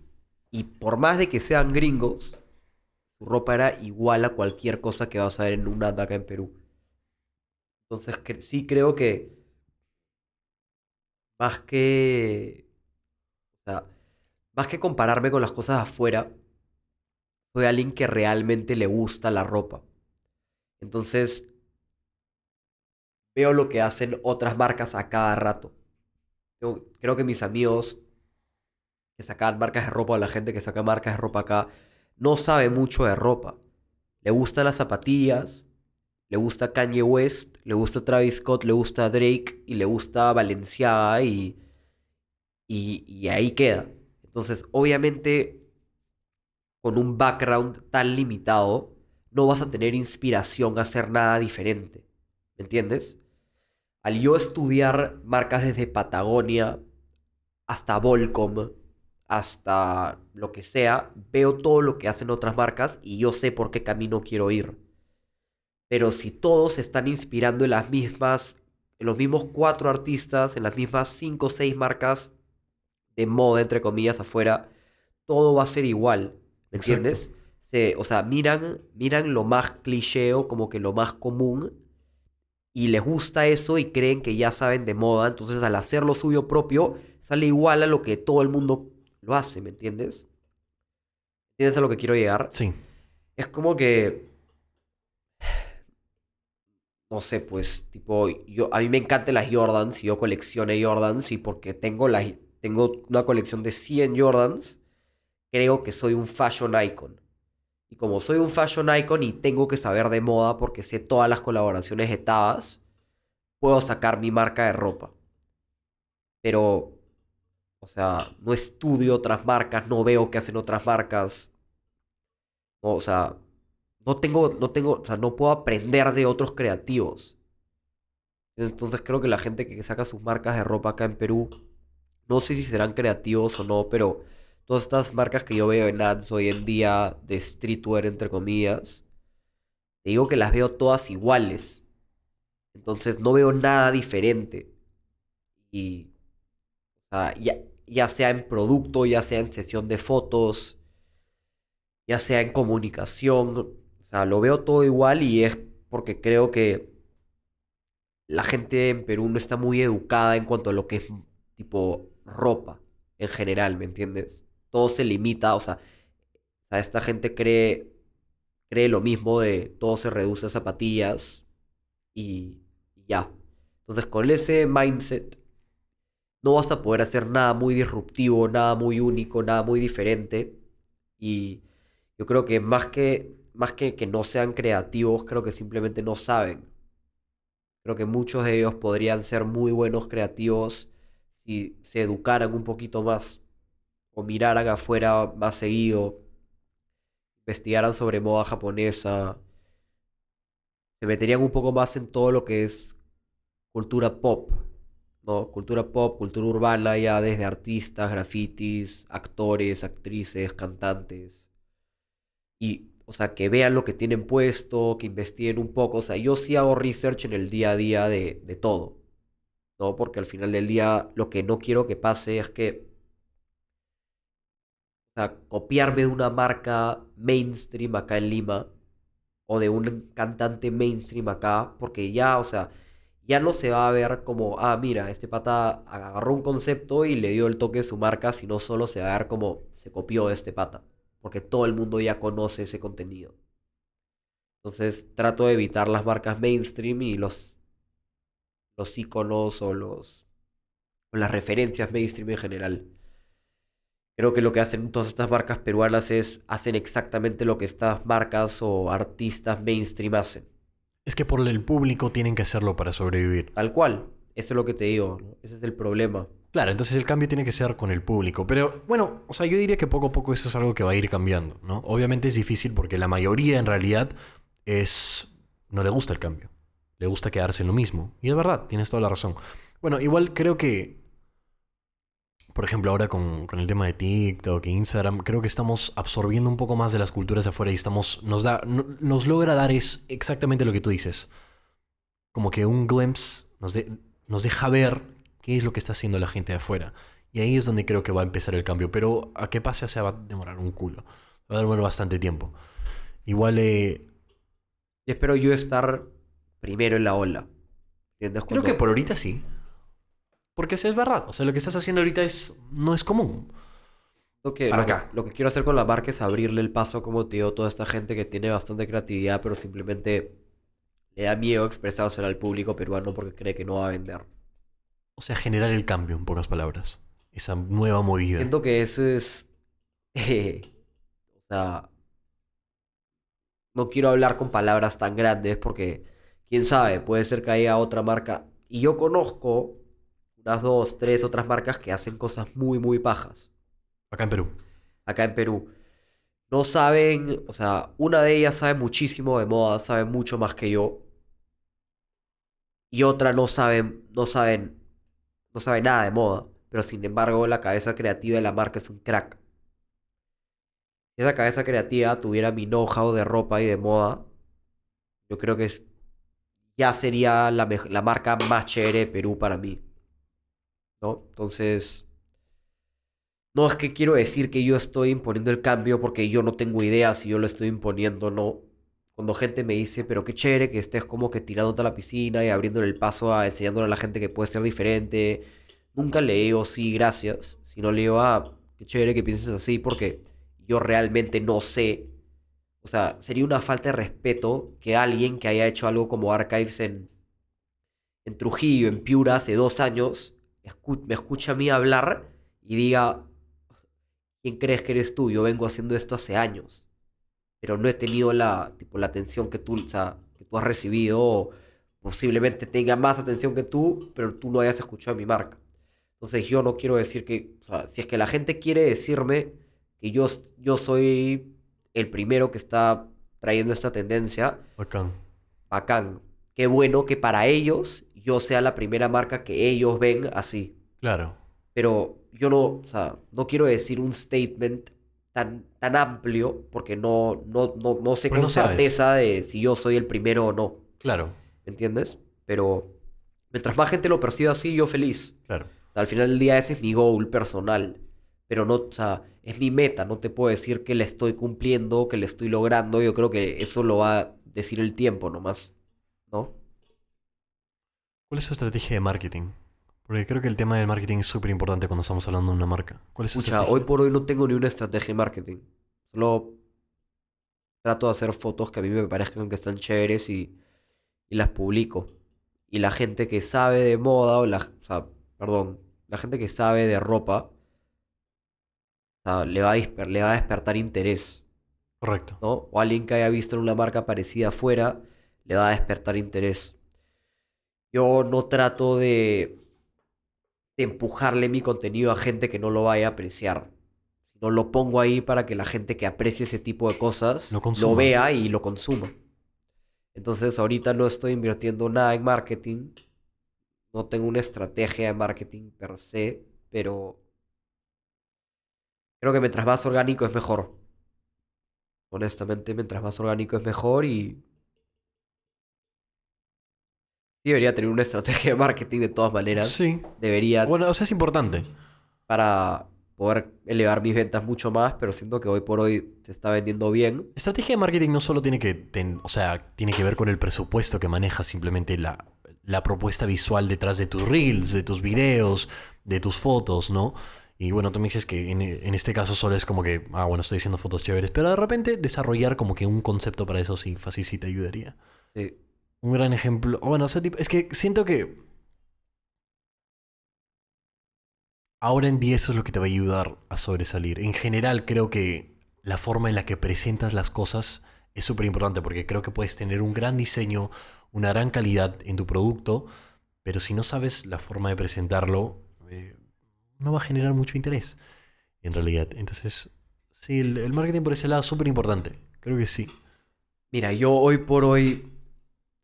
S3: y por más de que sean gringos, su ropa era igual a cualquier cosa que vas a ver en una acá en Perú. Entonces sí creo que más que, sea, más que compararme con las cosas afuera, soy alguien que realmente le gusta la ropa. Entonces veo lo que hacen otras marcas a cada rato. Yo creo que mis amigos que sacan marcas de ropa o la gente que saca marcas de ropa acá no sabe mucho de ropa. Le gustan las zapatillas, le gusta Kanye West, le gusta Travis Scott, le gusta Drake y le gusta Balenciaga y, y, y ahí queda. Entonces, obviamente, con un background tan limitado, no vas a tener inspiración a hacer nada diferente. ¿Me entiendes? Al yo estudiar marcas desde Patagonia hasta Volcom, hasta lo que sea, veo todo lo que hacen otras marcas y yo sé por qué camino quiero ir. Pero si todos se están inspirando en las mismas, en los mismos cuatro artistas, en las mismas cinco o seis marcas de moda, entre comillas, afuera, todo va a ser igual. ¿Me entiendes? Se, o sea, miran, miran lo más cliché o como que lo más común y les gusta eso y creen que ya saben de moda, entonces al hacer lo suyo propio sale igual a lo que todo el mundo lo hace, ¿me entiendes? ¿Entiendes a lo que quiero llegar?
S2: Sí,
S3: Es como que, no sé, pues, tipo, yo, a mí me encantan las Jordans y yo colecciono Jordans y porque tengo, las, tengo una colección de 100 Jordans, creo que soy un fashion icon. Y como soy un fashion icon y tengo que saber de moda porque sé todas las colaboraciones de puedo sacar mi marca de ropa. Pero, o sea, no estudio otras marcas, no veo qué hacen otras marcas. O sea, no tengo, no tengo, o sea, no puedo aprender de otros creativos. Entonces creo que la gente que saca sus marcas de ropa acá en Perú, no sé si serán creativos o no, pero todas estas marcas que yo veo en ads hoy en día de streetwear, entre comillas, te digo que las veo todas iguales. Entonces no veo nada diferente. Y, ya, ya sea en producto, ya sea en sesión de fotos, ya sea en comunicación, o sea, lo veo todo igual y es porque creo que la gente en Perú no está muy educada en cuanto a lo que es tipo ropa en general, ¿me entiendes? Todo se limita, o sea, esta gente cree, cree lo mismo de todo se reduce a zapatillas y y ya. Entonces, con ese mindset, no vas a poder hacer nada muy disruptivo, nada muy único, nada muy diferente. Y yo creo que más que, más que que no sean creativos, creo que simplemente no saben. Creo que muchos de ellos podrían ser muy buenos creativos si se educaran un poquito más o miraran afuera más seguido, investigaran sobre moda japonesa, se meterían un poco más en todo lo que es cultura pop, ¿no? Cultura pop, cultura urbana, ya desde artistas, grafitis, actores, actrices, cantantes. Y, o sea, que vean lo que tienen puesto, que investiguen un poco. O sea, yo sí hago research en el día a día de, de todo, Porque al final del día lo que no quiero que pase es que sea, copiarme de una marca mainstream acá en Lima o de un cantante mainstream acá, porque ya, o sea, ya no se va a ver como, ah, mira, este pata agarró un concepto y le dio el toque de su marca, sino solo se va a ver como se copió de este pata, porque todo el mundo ya conoce ese contenido. Entonces trato de evitar las marcas mainstream y los, los iconos o, los, o las referencias mainstream en general. Creo que lo que hacen todas estas marcas peruanas es hacen exactamente lo que estas marcas o artistas mainstream hacen.
S2: Es que por el público tienen que hacerlo para sobrevivir.
S3: Tal cual. Eso es lo que te digo. ¿no? Ese es el problema.
S2: Claro, entonces el cambio tiene que ser con el público. Pero bueno, o sea, yo diría que poco a poco eso es algo que va a ir cambiando, ¿no? Obviamente es difícil porque la mayoría en realidad es... no le gusta el cambio. Le gusta quedarse en lo mismo. Y es verdad, tienes toda la razón. Bueno, igual creo que por ejemplo, ahora con, con, el tema de TikTok e Instagram, creo que estamos absorbiendo un poco más de las culturas de afuera y estamos, nos, da, no, nos logra dar es exactamente lo que tú dices. Como que un glimpse nos, de, nos deja ver qué es lo que está haciendo la gente de afuera. Y ahí es donde creo que va a empezar el cambio. Pero a qué pase, se va a demorar un culo. Va a demorar bastante tiempo. Igual... Eh...
S3: Espero yo estar primero en la ola.
S2: ¿Entiendes? Creo que por ahorita sí. Porque es verdad. O sea, lo que estás haciendo ahorita es, no es común.
S3: Lo que, lo, acá. Que, lo que quiero hacer con la marca es abrirle el paso, como te digo, toda esta gente que tiene bastante creatividad, pero simplemente le da miedo expresársela al público peruano porque cree que no va a vender.
S2: O sea, generar el cambio, en pocas palabras. Esa nueva movida.
S3: Siento que eso es. [LAUGHS] Eh, o sea. No quiero hablar con palabras tan grandes porque, quién sabe, puede ser que haya otra marca. Y yo conozco unas dos, tres otras marcas que hacen cosas muy, muy pajas.
S2: Acá en Perú.
S3: Acá en Perú. No saben, o sea, una de ellas sabe muchísimo de moda, sabe mucho más que yo. Y otra no saben, no saben, no sabe nada de moda. Pero sin embargo, la cabeza creativa de la marca es un crack. Si esa cabeza creativa tuviera mi know-how de ropa y de moda, yo creo que es, ya sería la, la marca más chévere de Perú para mí. ¿no? Entonces, no es que quiero decir que yo estoy imponiendo el cambio porque yo no tengo idea si yo lo estoy imponiendo, no. Cuando gente me dice, pero qué chévere que estés como que tirándote a la piscina y abriéndole el paso a enseñándole a la gente que puede ser diferente, nunca le digo sí, gracias, sino le digo, ah, qué chévere que pienses así porque yo realmente no sé. O sea, sería una falta de respeto que alguien que haya hecho algo como Archives en, en Trujillo, en Piura, hace dos años, me escucha a mí hablar y diga, ¿quién crees que eres tú? Yo vengo haciendo esto hace años, pero no he tenido la, tipo, la atención que tú, o sea, que tú has recibido, posiblemente tenga más atención que tú, pero tú no hayas escuchado mi marca. Entonces yo no quiero decir que, si es que la gente quiere decirme que yo, yo soy el primero que está trayendo esta tendencia,
S2: bacán.
S3: Bacán. Qué bueno que para ellos yo sea la primera marca que ellos ven así.
S2: Claro.
S3: Pero yo no, o sea, no quiero decir un statement tan, tan amplio porque no, no, no, no sé con certeza de si yo soy el primero o no.
S2: Claro.
S3: ¿Entiendes? Pero mientras más gente lo perciba así, yo feliz.
S2: Claro.
S3: al final del día ese es mi goal personal. Pero no, o sea, es mi meta. No te puedo decir que le estoy cumpliendo, que le estoy logrando. Yo creo que eso lo va a decir el tiempo nomás. ¿No?
S2: ¿Cuál es su estrategia de marketing? Porque creo que el tema del marketing es súper importante cuando estamos hablando de una marca. ¿Cuál es su estrategia?
S3: hoy por hoy no tengo ni una estrategia de marketing. Solo trato de hacer fotos que a mí me parezcan que están chéveres y, y las publico. Y la gente que sabe de moda, o la, o sea, perdón, la gente que sabe de ropa, o sea, le, va a le va a despertar interés.
S2: Correcto.
S3: ¿no? O alguien que haya visto en una marca parecida afuera, le va a despertar interés. Yo no trato de, empujarle mi contenido a gente que no lo vaya a apreciar. No lo pongo ahí para que la gente que aprecie ese tipo de cosas lo, vea y lo consuma. Entonces ahorita no estoy invirtiendo nada en marketing. No tengo una estrategia de marketing per se, pero creo que mientras más orgánico es mejor. Honestamente, mientras más orgánico es mejor y debería tener una [LAUGHS] estrategia de marketing de todas maneras.
S2: Sí.
S3: Debería.
S2: Bueno, o sea, es importante.
S3: Para, poder elevar mis ventas mucho más, pero siento que hoy por hoy se está vendiendo bien.
S2: Estrategia de marketing no solo tiene que, ten- o sea, tiene que ver con el presupuesto que manejas, simplemente la, la propuesta visual detrás de tus reels, de tus videos, de tus fotos, ¿no? Y bueno, tú me dices que en, en este caso solo es como que, ah, bueno, estoy haciendo fotos chéveres, pero de repente desarrollar como que un concepto para eso sí, fácil sí te ayudaría.
S3: Sí.
S2: Un gran ejemplo, bueno, ese tipo- es que siento que ahora en día eso es lo que te va a ayudar a sobresalir. En general creo que la forma en la que presentas las cosas es súper importante porque creo que puedes tener un gran diseño, una gran calidad en tu producto, pero si no sabes la forma de presentarlo, eh, no va a generar mucho interés en realidad. Entonces, sí, el, el marketing por ese lado es súper importante. Creo que sí.
S3: Mira, yo hoy por hoy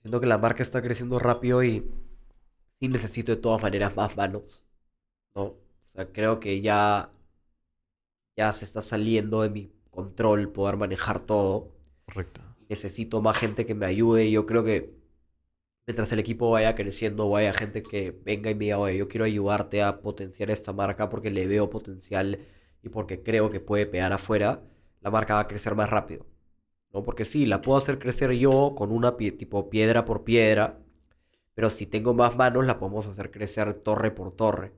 S3: siento que la marca está creciendo rápido y sí necesito de todas maneras más manos, ¿no? O sea, creo que ya, ya se está saliendo de mi control poder manejar todo.
S2: Correcto.
S3: Necesito más gente que me ayude yo creo que mientras el equipo vaya creciendo, vaya gente que venga y me diga, oye, yo quiero ayudarte a potenciar esta marca porque le veo potencial y porque creo que puede pegar afuera, la marca va a crecer más rápido. ¿no? Porque sí, la puedo hacer crecer yo con una tipo piedra por piedra, pero si tengo más manos la podemos hacer crecer torre por torre.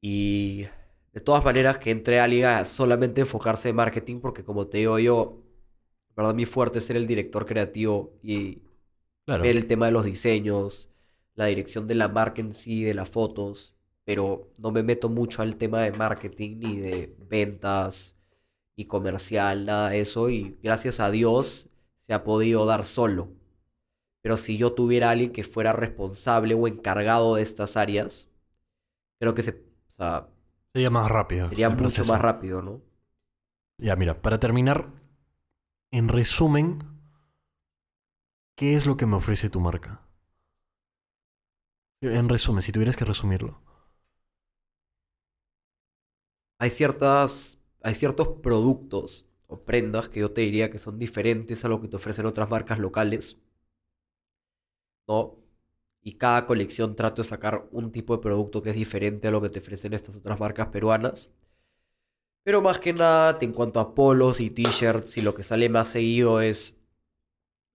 S3: Y de todas maneras que entré a liga solamente enfocarse en marketing porque como te digo yo, verdad mi fuerte es ser el director creativo y
S2: Claro.
S3: ver el tema de los diseños, la dirección de la marca en sí, de las fotos, pero no me meto mucho al tema de marketing ni de ventas y comercial, nada de eso, y gracias a Dios se ha podido dar solo. Pero si yo tuviera alguien que fuera responsable o encargado de estas áreas, creo que se, o sea,
S2: Sería más rápido.
S3: sería mucho
S2: proceso.
S3: más rápido, ¿no?
S2: Ya, mira, para terminar, en resumen, ¿qué es lo que me ofrece tu marca? En resumen, si tuvieras que resumirlo.
S3: hay ciertas, hay ciertos productos o prendas que yo te diría que son diferentes a lo que te ofrecen otras marcas locales, ¿no? Y cada colección trato de sacar un tipo de producto que es diferente a lo que te ofrecen estas otras marcas peruanas. Pero más que nada, en cuanto a polos y t-shirts, y lo que sale más seguido es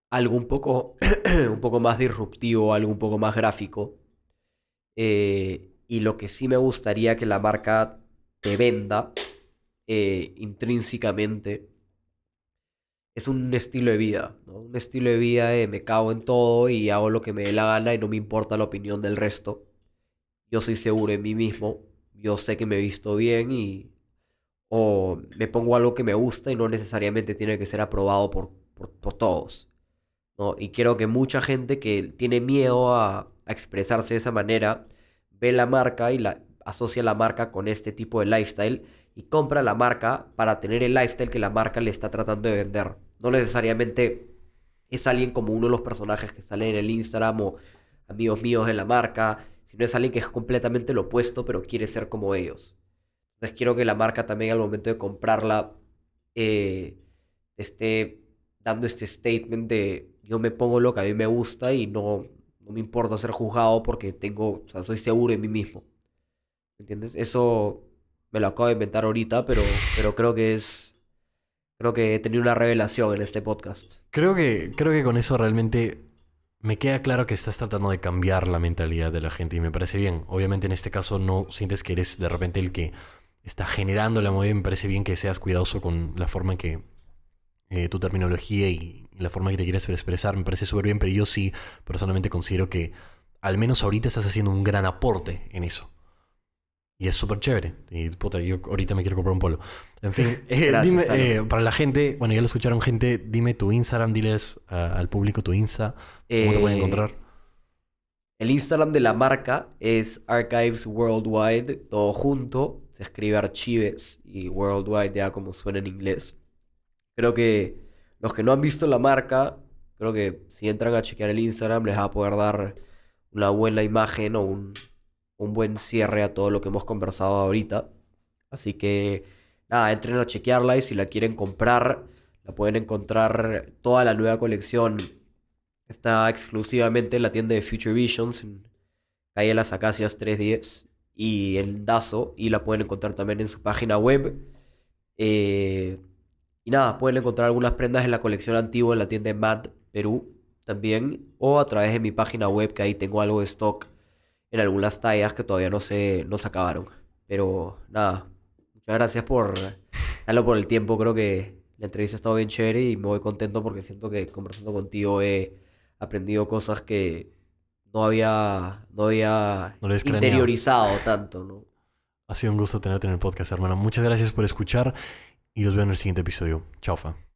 S3: algo un poco, [CLEARS THROAT] un poco más disruptivo, algo un poco más gráfico. Eh, y lo que sí me gustaría que la marca te venda eh, intrínsecamente es un estilo de vida. Un estilo de vida de me cago en todo y hago lo que me dé la gana y no me importa la opinión del resto. Yo soy seguro en mí mismo, yo sé que me he visto bien y o me pongo algo que me gusta y no necesariamente tiene que ser aprobado por, por todos. Y creo que mucha gente que tiene miedo a, expresarse de esa manera ve la marca y la asocia la marca con este tipo de lifestyle y compra la marca para tener el lifestyle que la marca le está tratando de vender. No necesariamente es alguien como uno de los personajes que sale en el Instagram o amigos míos de la marca, sino es alguien que es completamente lo opuesto pero quiere ser como ellos. Entonces quiero que la marca también al momento de comprarla eh, esté dando este statement de yo me pongo lo que a mí me gusta y no, no me importa ser juzgado porque tengo, o sea, soy seguro de mí mismo. ¿Entiendes? Eso me lo acabo de inventar ahorita, pero, pero creo que es. Creo que he tenido una revelación en este podcast.
S2: Creo que, creo que con eso realmente me queda claro que estás tratando de cambiar la mentalidad de la gente y me parece bien. Obviamente en este caso no sientes que eres de repente el que está generando la movida. Me parece bien que seas cuidadoso con la forma en que eh, tu terminología y, y la forma que te quieres expresar. Me parece súper bien, pero yo sí personalmente considero que al menos ahorita estás haciendo un gran aporte en eso. Y es súper chévere. Y puta, yo ahorita me quiero comprar un polo. En fin, [LAUGHS] eh,
S3: Gracias,
S2: dime,
S3: Tano.
S2: eh, para la gente, bueno, ya lo escucharon gente, dime tu Instagram, diles al público tu Insta, cómo te pueden
S3: Eh,
S2: encontrar.
S3: El Instagram de la marca es Archives Worldwide, todo junto. Se escribe Archives y Worldwide ya como suena en inglés. Creo que los que no han visto la marca, creo que si entran a chequear el Instagram les va a poder dar una buena imagen o un, un buen cierre a todo lo que hemos conversado ahorita. Así que nada, entren a chequearla y si la quieren comprar, la pueden encontrar toda la nueva colección. Está exclusivamente en la tienda de Future Visions en calle Las Acacias 310. y en Dazo y la pueden encontrar también en su página web. Eh, y nada, pueden encontrar algunas prendas en la colección antigua en la tienda de Mad Perú también o a través de mi página web que ahí tengo algo de stock en algunas tallas que todavía no se, no se acabaron. Pero nada, muchas gracias por darlo por el tiempo. Creo que la entrevista ha estado bien chévere y me voy contento porque siento que conversando contigo he aprendido cosas que no había, no había
S2: No
S3: interiorizado tanto, ¿no?
S2: Ha sido un gusto tenerte en el podcast, hermano. Muchas gracias por escuchar y los veo en el siguiente episodio. Chao, fa.